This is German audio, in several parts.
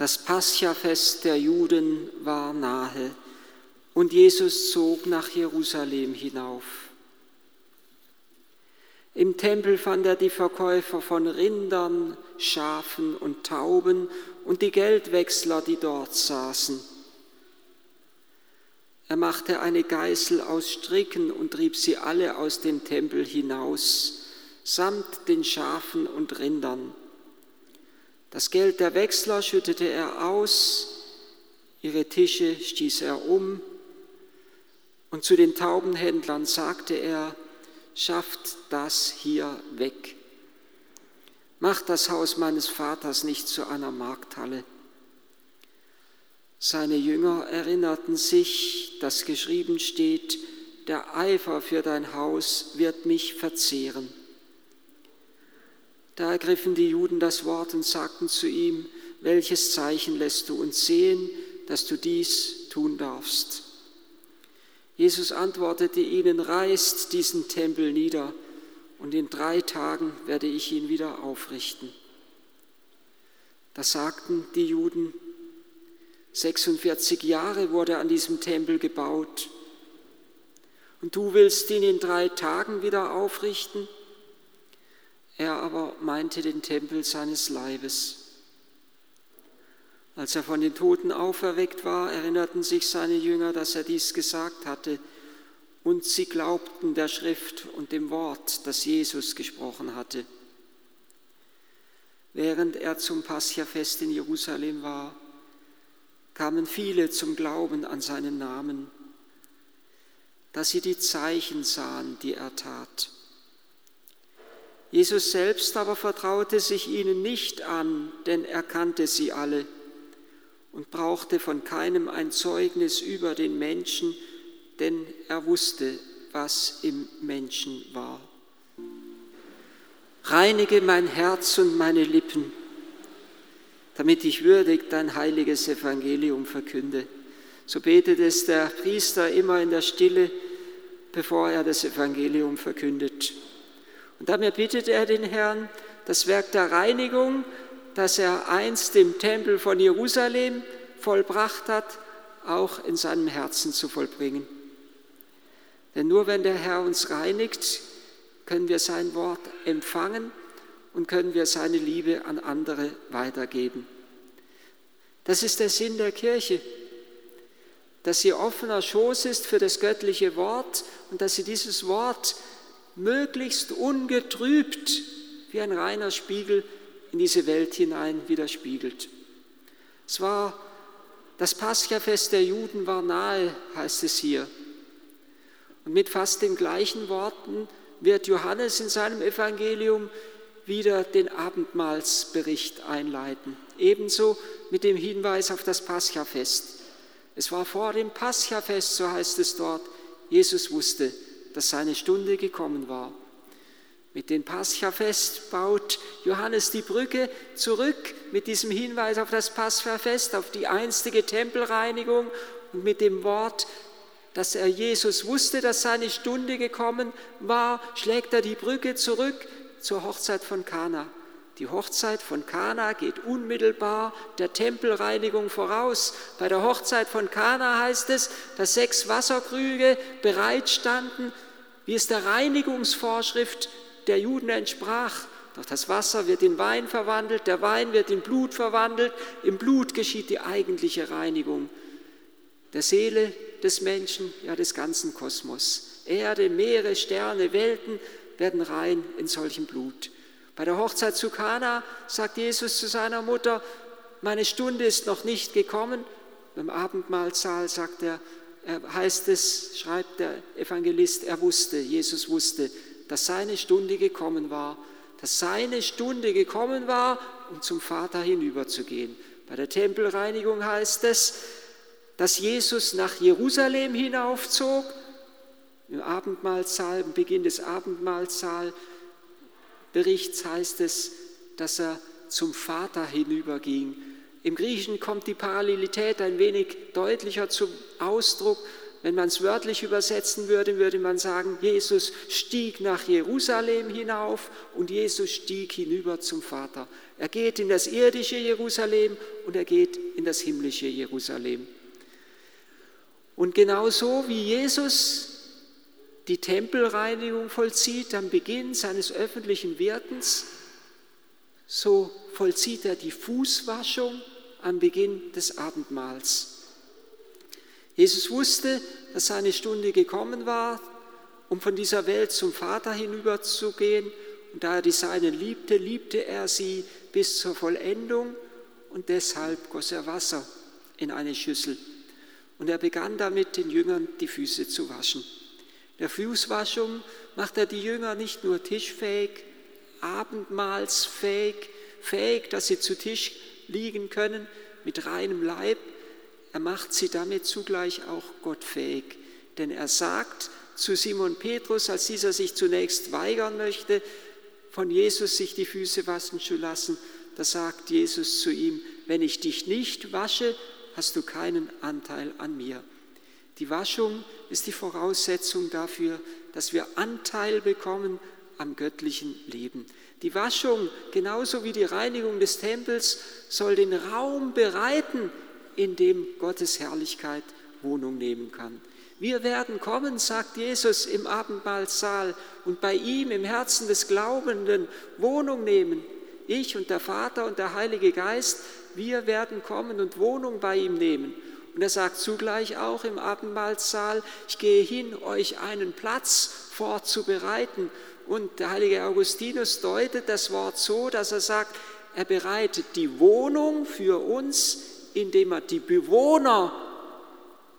Das Paschafest der Juden war nahe und Jesus zog nach Jerusalem hinauf. Im Tempel fand er die Verkäufer von Rindern, Schafen und Tauben und die Geldwechsler, die dort saßen. Er machte eine Geißel aus Stricken und trieb sie alle aus dem Tempel hinaus, samt den Schafen und Rindern. Das Geld der Wechsler schüttete er aus, ihre Tische stieß er um, und zu den Taubenhändlern sagte er, schafft das hier weg. Macht das Haus meines Vaters nicht zu einer Markthalle. Seine Jünger erinnerten sich, dass geschrieben steht, der Eifer für dein Haus wird mich verzehren. Da ergriffen die Juden das Wort und sagten zu ihm, welches Zeichen lässt du uns sehen, dass du dies tun darfst? Jesus antwortete ihnen, reißt diesen Tempel nieder und in drei Tagen werde ich ihn wieder aufrichten. Da sagten die Juden, 46 Jahre wurde an diesem Tempel gebaut und du willst ihn in drei Tagen wieder aufrichten? Er aber meinte den Tempel seines Leibes. Als er von den Toten auferweckt war, erinnerten sich seine Jünger, dass er dies gesagt hatte, und sie glaubten der Schrift und dem Wort, das Jesus gesprochen hatte. Während er zum Paschafest in Jerusalem war, kamen viele zum Glauben an seinen Namen, dass sie die Zeichen sahen, die er tat. Jesus selbst aber vertraute sich ihnen nicht an, denn er kannte sie alle und brauchte von keinem ein Zeugnis über den Menschen, denn er wusste, was im Menschen war. Reinige mein Herz und meine Lippen, damit ich würdig dein heiliges Evangelium verkünde. So betet es der Priester immer in der Stille, bevor er das Evangelium verkündet. Und damit bittet er den Herrn, das Werk der Reinigung, das er einst im Tempel von Jerusalem vollbracht hat, auch in seinem Herzen zu vollbringen. Denn nur wenn der Herr uns reinigt, können wir sein Wort empfangen und können wir seine Liebe an andere weitergeben. Das ist der Sinn der Kirche, dass sie offener Schoß ist für das göttliche Wort und dass sie dieses Wort möglichst ungetrübt wie ein reiner Spiegel in diese Welt hinein widerspiegelt. Es war das Paschafest der Juden war nahe, heißt es hier. Und mit fast den gleichen Worten wird Johannes in seinem Evangelium wieder den Abendmahlsbericht einleiten. Ebenso mit dem Hinweis auf das Paschafest. Es war vor dem Paschafest, so heißt es dort. Jesus wusste, dass seine Stunde gekommen war. Mit dem Paschafest baut Johannes die Brücke zurück mit diesem Hinweis auf das Paschafest, auf die einstige Tempelreinigung und mit dem Wort, dass er Jesus wusste, dass seine Stunde gekommen war, schlägt er die Brücke zurück zur Hochzeit von Kana. Die Hochzeit von Kana geht unmittelbar der Tempelreinigung voraus. Bei der Hochzeit von Kana heißt es, dass sechs Wasserkrüge bereitstanden, wie es der Reinigungsvorschrift der Juden entsprach. Doch das Wasser wird in Wein verwandelt, der Wein wird in Blut verwandelt. Im Blut geschieht die eigentliche Reinigung der Seele des Menschen, ja des ganzen Kosmos. Erde, Meere, Sterne, Welten werden rein in solchem Blut. Bei der Hochzeit zu Kana sagt Jesus zu seiner Mutter, meine Stunde ist noch nicht gekommen. Beim Abendmahlsaal sagt er, er heißt es, schreibt der Evangelist, er wusste, Jesus wusste, dass seine Stunde gekommen war, dass seine Stunde gekommen war, um zum Vater hinüberzugehen. Bei der Tempelreinigung heißt es, dass Jesus nach Jerusalem hinaufzog, im Abendmahlsaal, im Beginn des Abendmahlsaal Berichts heißt es, dass er zum Vater hinüberging. Im Griechischen kommt die Parallelität ein wenig deutlicher zum Ausdruck, Wenn man es wörtlich übersetzen würde, würde man sagen, Jesus stieg nach Jerusalem hinauf und Jesus stieg hinüber zum Vater. Er geht in das irdische Jerusalem und er geht in das himmlische Jerusalem. Und genauso wie Jesus die Tempelreinigung vollzieht am Beginn seines öffentlichen Wirkens, so vollzieht er die Fußwaschung am Beginn des Abendmahls. Jesus wusste, dass seine Stunde gekommen war, um von dieser Welt zum Vater hinüberzugehen. Und da er die Seinen liebte, liebte er sie bis zur Vollendung und deshalb goss er Wasser in eine Schüssel. Und er begann damit, den Jüngern die Füße zu waschen. Der Fußwaschung macht er die Jünger nicht nur tischfähig, abendmahlsfähig, fähig, dass sie zu Tisch liegen können mit reinem Leib, er macht sie damit zugleich auch gottfähig. Denn er sagt zu Simon Petrus, als dieser sich zunächst weigern möchte, von Jesus sich die Füße waschen zu lassen, da sagt Jesus zu ihm, wenn ich dich nicht wasche, hast du keinen Anteil an mir. Die Waschung ist die Voraussetzung dafür, dass wir Anteil bekommen am göttlichen Leben. Die Waschung, genauso wie die Reinigung des Tempels, soll den Raum bereiten, in dem Gottes Herrlichkeit Wohnung nehmen kann. Wir werden kommen, sagt Jesus im Abendmahlsaal, und bei ihm im Herzen des Glaubenden Wohnung nehmen. Ich und der Vater und der Heilige Geist, wir werden kommen und Wohnung bei ihm nehmen. Und er sagt zugleich auch im Abendmahlsaal, ich gehe hin, euch einen Platz vorzubereiten. Und der heilige Augustinus deutet das Wort so, dass er sagt, er bereitet die Wohnung für uns indem er die Bewohner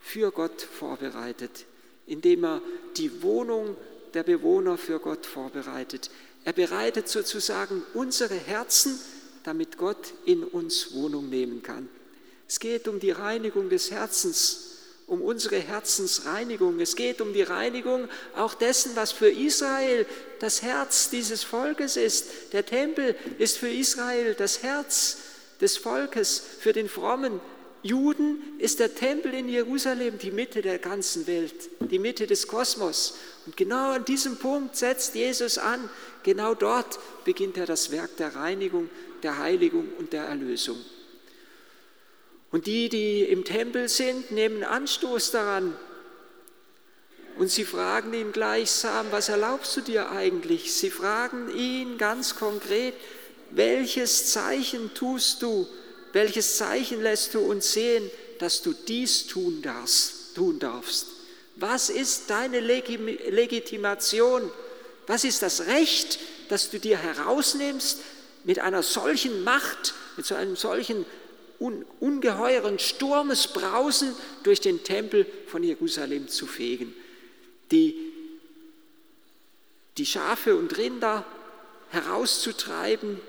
für Gott vorbereitet, indem er die Wohnung der Bewohner für Gott vorbereitet. Er bereitet sozusagen unsere Herzen, damit Gott in uns Wohnung nehmen kann. Es geht um die Reinigung des Herzens, um unsere Herzensreinigung. Es geht um die Reinigung auch dessen, was für Israel das Herz dieses Volkes ist. Der Tempel ist für Israel das Herz des Volkes, für den frommen Juden ist der Tempel in Jerusalem die Mitte der ganzen Welt, die Mitte des Kosmos. Und genau an diesem Punkt setzt Jesus an. Genau dort beginnt er das Werk der Reinigung, der Heiligung und der Erlösung. Und die, die im Tempel sind, nehmen Anstoß daran. Und sie fragen ihn gleichsam, was erlaubst du dir eigentlich? Sie fragen ihn ganz konkret, welches Zeichen tust du, welches Zeichen lässt du uns sehen, dass du dies tun darfst? Tun darfst? Was ist deine Legitimation? Was ist das Recht, das du dir herausnimmst, mit einer solchen Macht, mit so einem solchen ungeheuren Sturmesbrausen durch den Tempel von Jerusalem zu fegen? Die, die Schafe und Rinder herauszutreiben,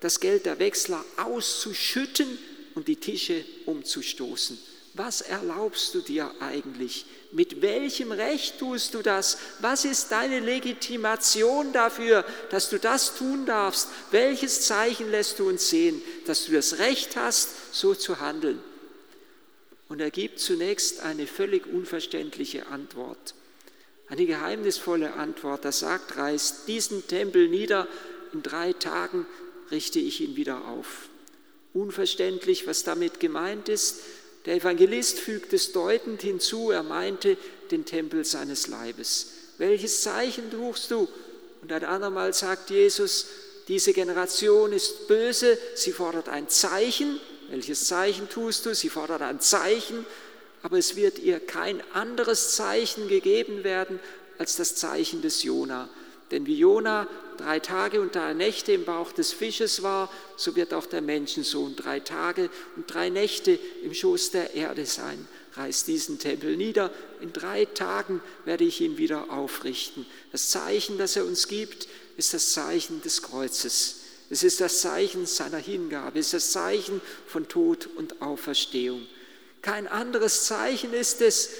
das Geld der Wechsler auszuschütten und die Tische umzustoßen. Was erlaubst du dir eigentlich? Mit welchem Recht tust du das? Was ist deine Legitimation dafür, dass du das tun darfst? Welches Zeichen lässt du uns sehen, dass du das Recht hast, so zu handeln? Und er gibt zunächst eine völlig unverständliche Antwort. Eine geheimnisvolle Antwort. Er sagt, reißt diesen Tempel nieder, in drei Tagen richte ich ihn wieder auf. Unverständlich, was damit gemeint ist. Der Evangelist fügt es deutend hinzu, er meinte den Tempel seines Leibes. Welches Zeichen suchst du? Und ein andermal sagt Jesus, diese Generation ist böse, sie fordert ein Zeichen. Welches Zeichen tust du? Sie fordert ein Zeichen, aber es wird ihr kein anderes Zeichen gegeben werden als das Zeichen des Jona. Denn wie Jona drei Tage und drei Nächte im Bauch des Fisches war, so wird auch der Menschensohn drei Tage und drei Nächte im Schoß der Erde sein. Reiß diesen Tempel nieder, in drei Tagen werde ich ihn wieder aufrichten. Das Zeichen, das er uns gibt, ist das Zeichen des Kreuzes. Es ist das Zeichen seiner Hingabe, es ist das Zeichen von Tod und Auferstehung. Kein anderes Zeichen ist es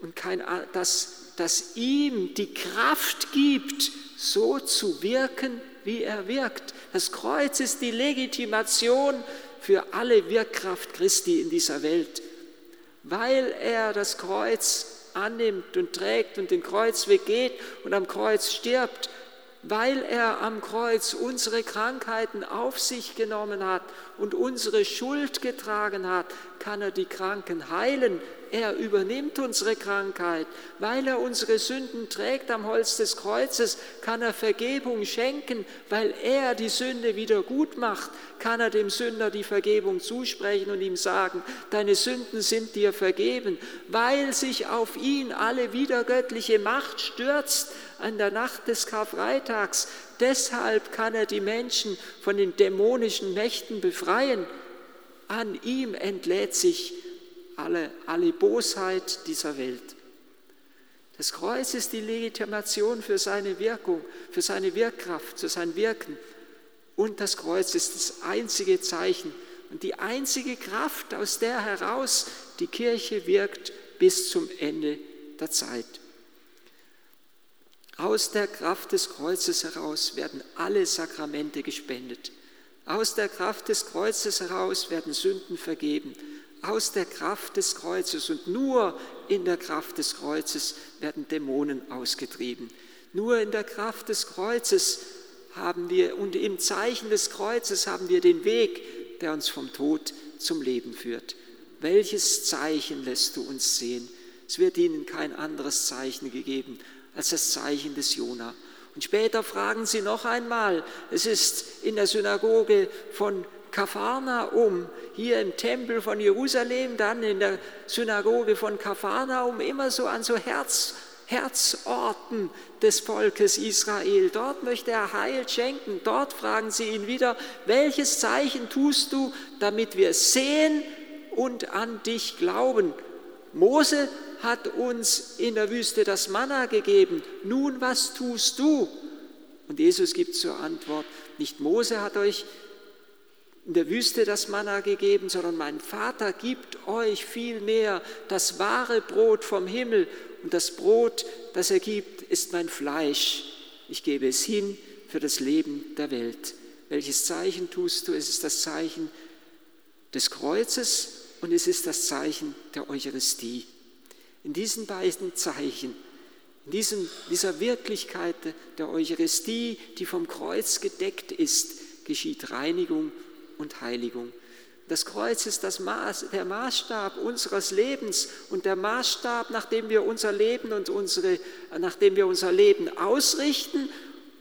und kein, das, das ihm die Kraft gibt, so zu wirken, wie er wirkt. Das Kreuz ist die Legitimation für alle Wirkkraft Christi in dieser Welt. Weil er das Kreuz annimmt und trägt und den Kreuzweg geht und am Kreuz stirbt, weil er am Kreuz unsere Krankheiten auf sich genommen hat und unsere Schuld getragen hat, kann er die Kranken heilen. Er übernimmt unsere Krankheit. Weil er unsere Sünden trägt am Holz des Kreuzes, kann er Vergebung schenken. Weil er die Sünde wieder gut macht, kann er dem Sünder die Vergebung zusprechen und ihm sagen, deine Sünden sind dir vergeben. Weil sich auf ihn alle wiedergöttliche Macht stürzt, an der Nacht des Karfreitags. Deshalb kann er die Menschen von den dämonischen Mächten befreien. An ihm entlädt sich alle, alle Bosheit dieser Welt. Das Kreuz ist die Legitimation für seine Wirkung, für seine Wirkkraft, für sein Wirken. Und das Kreuz ist das einzige Zeichen und die einzige Kraft, aus der heraus die Kirche wirkt bis zum Ende der Zeit. Aus der Kraft des Kreuzes heraus werden alle Sakramente gespendet. Aus der Kraft des Kreuzes heraus werden Sünden vergeben. Aus der Kraft des Kreuzes und nur in der Kraft des Kreuzes werden Dämonen ausgetrieben. Nur in der Kraft des Kreuzes haben wir und im Zeichen des Kreuzes haben wir den Weg, der uns vom Tod zum Leben führt. Welches Zeichen lässt du uns sehen? Es wird ihnen kein anderes Zeichen gegeben als das Zeichen des Jona. Und später fragen sie noch einmal, es ist in der Synagoge von Kapharnaum, hier im Tempel von Jerusalem, dann in der Synagoge von Kapharnaum, immer so an so Herz, Herzorten des Volkes Israel. Dort möchte er Heil schenken. Dort fragen sie ihn wieder, welches Zeichen tust du, damit wir sehen und an dich glauben? Mose hat uns in der Wüste das Manna gegeben. Nun, was tust du? Und Jesus gibt zur Antwort, nicht Mose hat euch in der Wüste das Manna gegeben, sondern mein Vater gibt euch vielmehr das wahre Brot vom Himmel. Und das Brot, das er gibt, ist mein Fleisch. Ich gebe es hin für das Leben der Welt. Welches Zeichen tust du? Es ist das Zeichen des Kreuzes und es ist das Zeichen der Eucharistie. In diesen beiden Zeichen, in diesem, dieser Wirklichkeit der Eucharistie, die vom Kreuz gedeckt ist, geschieht Reinigung und Heiligung. Das Kreuz ist das Maß, der Maßstab unseres Lebens und der Maßstab, nach dem wir unser Leben und unsere, nachdem wir unser Leben ausrichten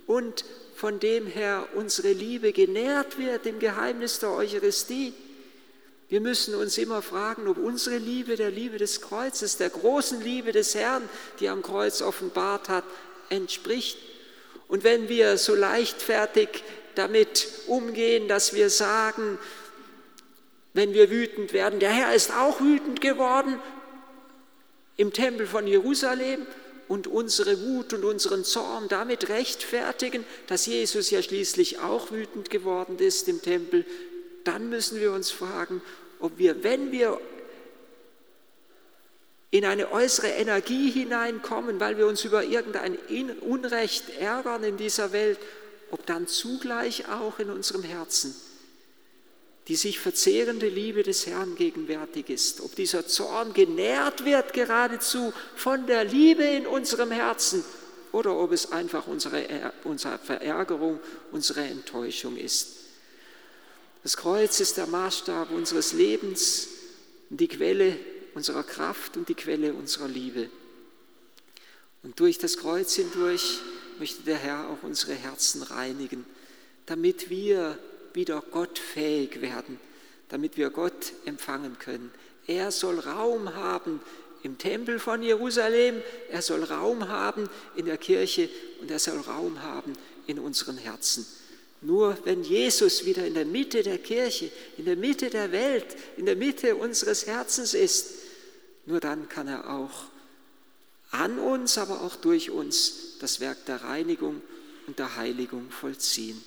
und von dem her unsere Liebe genährt wird im Geheimnis der Eucharistie. Wir müssen uns immer fragen, ob unsere Liebe der Liebe des Kreuzes, der großen Liebe des Herrn, die am Kreuz offenbart hat, entspricht. Und wenn wir so leichtfertig damit umgehen, dass wir sagen, wenn wir wütend werden, der Herr ist auch wütend geworden im Tempel von Jerusalem und unsere Wut und unseren Zorn damit rechtfertigen, dass Jesus ja schließlich auch wütend geworden ist im Tempel, dann müssen wir uns fragen, ob wir, wenn wir in eine äußere Energie hineinkommen, weil wir uns über irgendein Unrecht ärgern in dieser Welt, ob dann zugleich auch in unserem Herzen die sich verzehrende Liebe des Herrn gegenwärtig ist, ob dieser Zorn genährt wird geradezu von der Liebe in unserem Herzen oder ob es einfach unsere, unsere Verärgerung, unsere Enttäuschung ist. Das Kreuz ist der Maßstab unseres Lebens, die Quelle unserer Kraft und die Quelle unserer Liebe. Und durch das Kreuz hindurch möchte der Herr auch unsere Herzen reinigen, damit wir wieder gottfähig werden, damit wir Gott empfangen können. Er soll Raum haben im Tempel von Jerusalem, er soll Raum haben in der Kirche und er soll Raum haben in unseren Herzen. Nur wenn Jesus wieder in der Mitte der Kirche, in der Mitte der Welt, in der Mitte unseres Herzens ist, nur dann kann er auch an uns, aber auch durch uns das Werk der Reinigung und der Heiligung vollziehen.